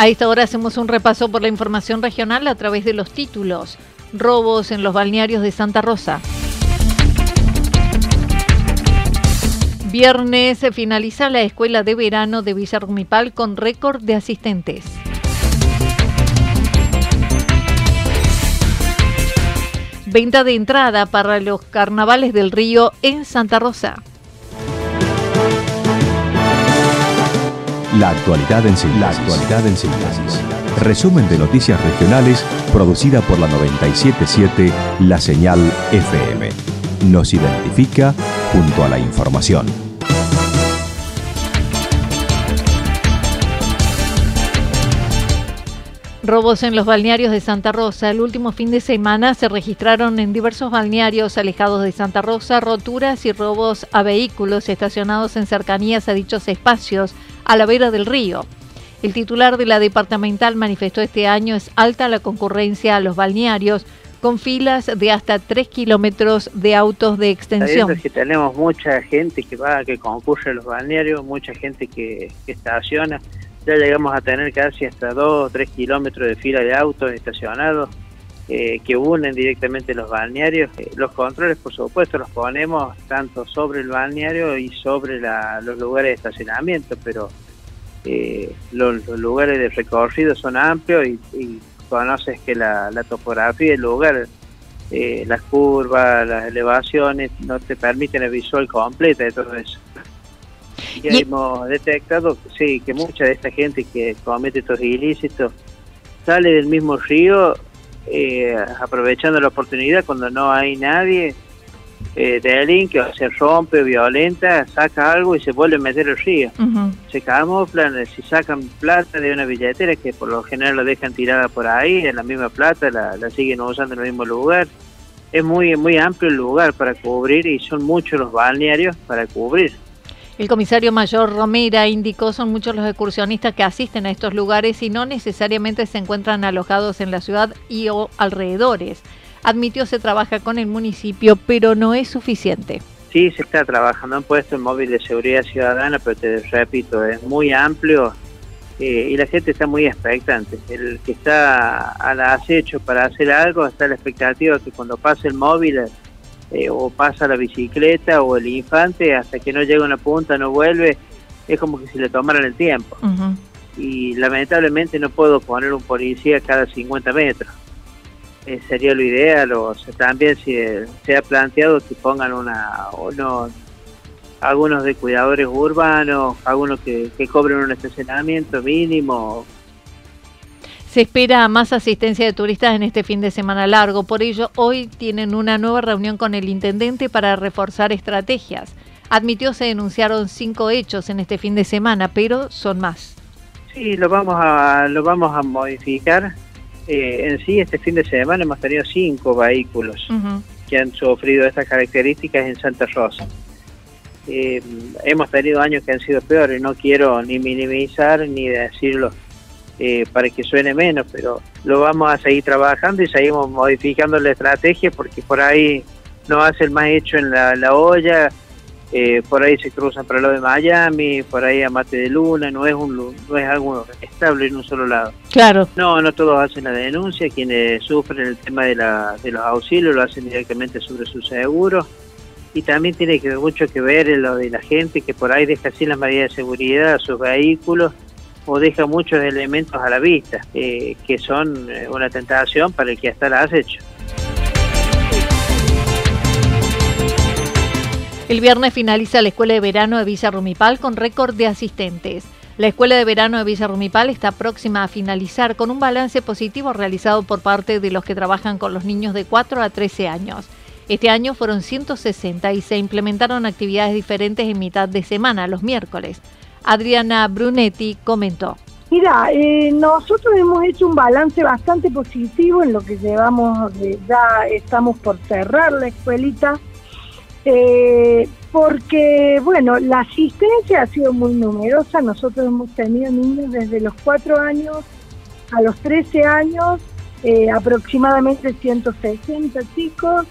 A esta hora hacemos un repaso por la información regional a través de los títulos. Robos en los balnearios de Santa Rosa. Viernes se finaliza la escuela de verano de Villarrumipal con récord de asistentes. Venta de entrada para los carnavales del río en Santa Rosa. La actualidad en síntesis. La actualidad en síntesis. Resumen de noticias regionales producida por la 977 La Señal FM. Nos identifica junto a la información. Robos en los balnearios de Santa Rosa. El último fin de semana se registraron en diversos balnearios alejados de Santa Rosa roturas y robos a vehículos estacionados en cercanías a dichos espacios a la vera del río. El titular de la departamental manifestó este año es alta la concurrencia a los balnearios con filas de hasta 3 kilómetros de autos de extensión. Es que tenemos mucha gente que va, que concurre a los balnearios, mucha gente que, que estaciona ya llegamos a tener casi hasta 2 o 3 kilómetros de fila de autos estacionados eh, que unen directamente los balnearios. Eh, los controles, por supuesto, los ponemos tanto sobre el balneario y sobre los lugares de estacionamiento, pero eh, los, lugares de recorrido son amplios y, conoces que la, topografía del lugar, las curvas, las elevaciones, no te permiten el visual completo de todo eso. Y, hemos detectado sí, que mucha de esta gente que comete estos ilícitos sale del mismo río eh, aprovechando la oportunidad cuando no hay nadie eh, delinque o se rompe violenta, saca algo y se vuelve a meter el río. Se camuflan, si sacan plata de una billetera que por lo general lo dejan tirada por ahí, en la misma plata, la, la siguen usando en el mismo lugar. Es muy, muy amplio el lugar para cubrir y son muchos los balnearios para cubrir. El comisario mayor Romera indicó son muchos los excursionistas que asisten a estos lugares y no necesariamente se encuentran alojados en la ciudad y o alrededores. Admitió se trabaja con el municipio, pero no es suficiente. Sí, se está trabajando en puesto en móvil de seguridad ciudadana, pero te repito, es muy amplio eh, y la gente está muy expectante. El que está al acecho para hacer algo está la expectativa que cuando pase el móvil eh, o pasa la bicicleta o el infante hasta que no llega a una punta, no vuelve, es como que si le tomaran el tiempo. Y lamentablemente no puedo poner un policía cada 50 metros. Eh, sería lo ideal, o también si se ha planteado que pongan una, uno, algunos de cuidadores urbanos, algunos que, que cobren un estacionamiento mínimo, se espera más asistencia de turistas en este fin de semana largo, por ello hoy tienen una nueva reunión con el intendente para reforzar estrategias. Admitió se denunciaron cinco hechos en este fin de semana, pero son más. Sí, lo vamos a, lo vamos a modificar. Eh, en sí, este fin de semana hemos tenido cinco vehículos que han sufrido estas características en Santa Rosa. Eh, hemos tenido años que han sido peores, no quiero ni minimizar ni decirlo eh, para que suene menos, pero lo vamos a seguir trabajando y seguimos modificando la estrategia porque por ahí no hace el más hecho en la, olla, eh, por ahí se cruzan para lo de Miami, por ahí a Mate de Luna, no es un no es algo estable en un solo lado. Claro. No, no todos hacen la denuncia, quienes sufren el tema de, la, de los auxilios lo hacen directamente sobre su seguro y también tiene que mucho que ver en lo de la gente que por ahí deja sin las medidas de seguridad a sus vehículos o deja muchos elementos a la vista, eh, que son eh, una tentación para el que hasta la has hecho. El viernes finaliza la Escuela de Verano de Villa Rumipal con récord de asistentes. La Escuela de Verano de Villa Rumipal está próxima a finalizar con un balance positivo realizado por parte de los que trabajan con los niños de 4 a 13 años. Este año fueron 160 y se implementaron actividades diferentes en mitad de semana, los miércoles. Adriana Brunetti comentó. Mira, eh, nosotros hemos hecho un balance bastante positivo en lo que llevamos, ya estamos por cerrar la escuelita. Eh, porque, bueno, la asistencia ha sido muy numerosa. Nosotros hemos tenido niños desde los 4 años a los 13 años, eh, aproximadamente 160 chicos.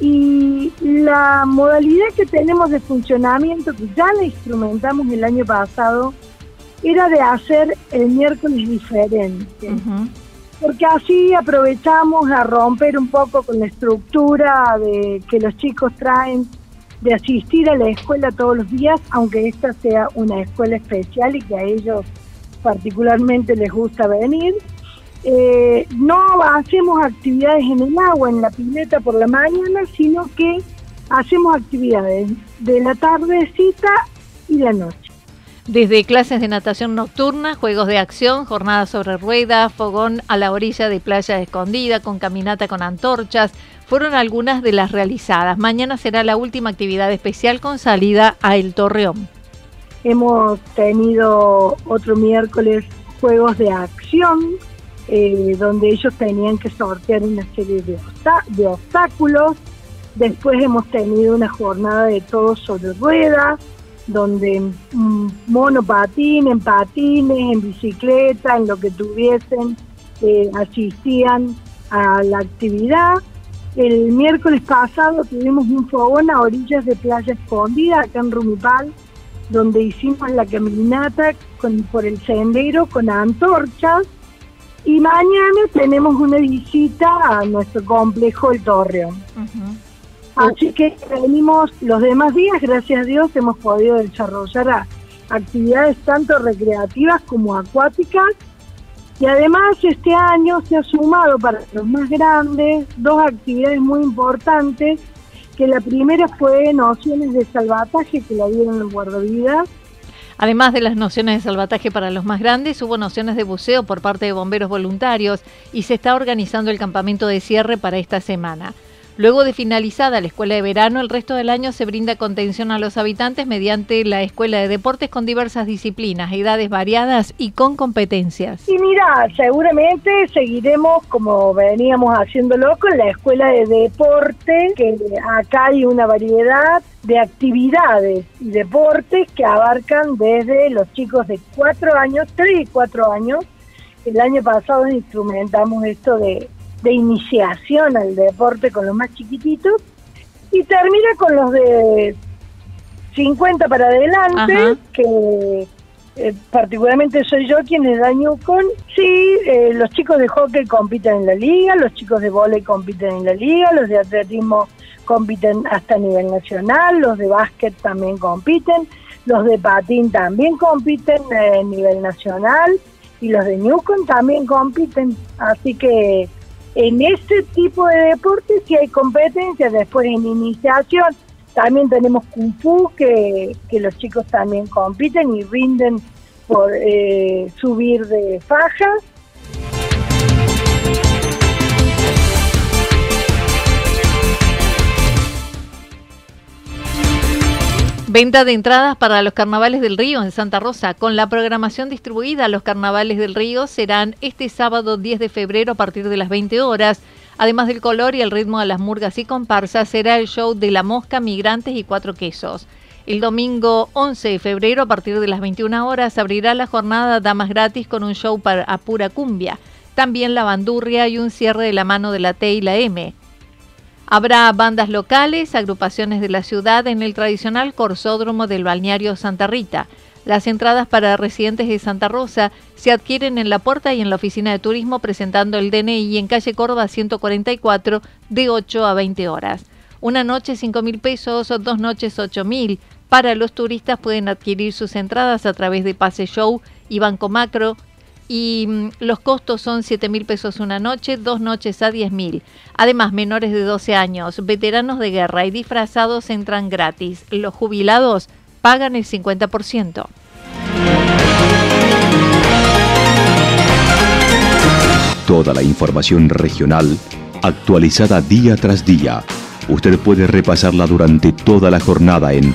Y la modalidad que tenemos de funcionamiento, que ya la instrumentamos el año pasado, era de hacer el miércoles diferente. Porque así aprovechamos a romper un poco con la estructura de que los chicos traen de asistir a la escuela todos los días, aunque esta sea una escuela especial y que a ellos particularmente les gusta venir. Eh, no hacemos actividades en el agua, en la pileta por la mañana, sino que hacemos actividades de la tardecita y la noche. Desde clases de natación nocturna, juegos de acción, jornadas sobre ruedas, fogón a la orilla de playa escondida, con caminata con antorchas, fueron algunas de las realizadas. Mañana será la última actividad especial con salida a El Torreón. Hemos tenido otro miércoles juegos de acción, eh, donde ellos tenían que sortear una serie de, obstáculos. Después hemos tenido una jornada de todos sobre ruedas, donde mm, monopatín, en patines, en bicicleta, en lo que tuviesen, eh, asistían a la actividad. El miércoles pasado tuvimos un fogón a orillas de Playa Escondida, acá en Rumipal, donde hicimos la caminata por el sendero con antorchas. Y mañana tenemos una visita a nuestro complejo El Torreón. Así que venimos los demás días, gracias a Dios, hemos podido desarrollar actividades tanto recreativas como acuáticas y además este año se ha sumado para los más grandes dos actividades muy importantes, que la primera fue nociones de salvataje que la dieron los guardavidas. Además de las nociones de salvataje para los más grandes, hubo nociones de buceo por parte de bomberos voluntarios y se está organizando el campamento de cierre para esta semana. Luego de finalizada la escuela de verano, el resto del año se brinda contención a los habitantes mediante la escuela de deportes con diversas disciplinas, edades variadas y con competencias. Y mira, seguramente seguiremos como veníamos haciéndolo con la escuela de deporte, que acá hay una variedad de actividades y deportes que abarcan desde los chicos de 4 años, 3 y 4 años. El año pasado instrumentamos esto de de iniciación al deporte con los más chiquititos y termina con los de 50 para adelante, que eh, particularmente soy yo quien les da Newcon. Sí, eh, los chicos de hockey compiten en la liga, los chicos de volei compiten en la liga, los de atletismo compiten hasta a nivel nacional, los de básquet también compiten, los de patín también compiten a nivel nacional y los de Newcon también compiten, así que en ese tipo de deportes sí hay competencias, después en iniciación también tenemos Kung Fu, que, los chicos también compiten y rinden por eh, subir de fajas. Venta de entradas para los carnavales del río en Santa Rosa. Con la programación distribuida, los carnavales del río serán este sábado 10 de febrero a partir de las 20 horas. Además del color y el ritmo de las murgas y comparsas, será el show de La Mosca, Migrantes y Cuatro Quesos. El domingo 11 de febrero a partir de las 21 horas abrirá la jornada Damas Gratis con un show para a pura cumbia. También la bandurria y un cierre de la mano de la T y la M. Habrá bandas locales, agrupaciones de la ciudad en el tradicional corsódromo del balneario Santa Rita. Las entradas para residentes de Santa Rosa se adquieren en la puerta y en la oficina de turismo presentando el DNI en calle Córdoba 144 de 8 a 20 horas. Una noche 5 mil pesos, dos noches 8 mil. Para los turistas pueden adquirir sus entradas a través de Pase Show y Banco Macro y mm, los costos son 7 mil pesos una noche, dos noches a 10 mil. Además, menores de 12 años, veteranos de guerra y disfrazados entran gratis. Los jubilados pagan el 50%. Toda la información regional actualizada día tras día. Usted puede repasarla durante toda la jornada en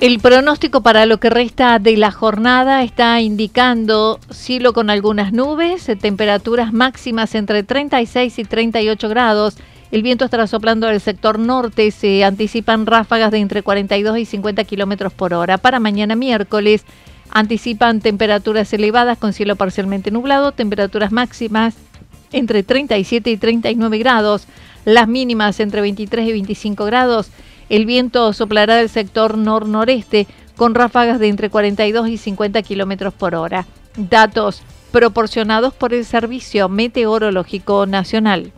El pronóstico para lo que resta de la jornada está indicando cielo con algunas nubes, temperaturas máximas entre 36 y 38 grados. El viento estará soplando del sector norte, se anticipan ráfagas de entre 42 y 50 kilómetros por hora. Para mañana miércoles anticipan temperaturas elevadas con cielo parcialmente nublado, temperaturas máximas entre 37 y 39 grados, las mínimas entre 23 y 25 grados. El viento soplará del sector nor-noreste con ráfagas de entre 42 y 50 kilómetros por hora. Datos proporcionados por el Servicio Meteorológico Nacional.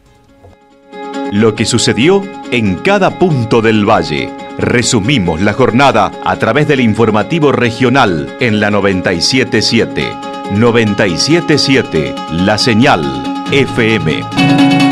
Lo que sucedió en cada punto del valle. Resumimos la jornada a través del informativo regional en la 977. 977 La Señal FM.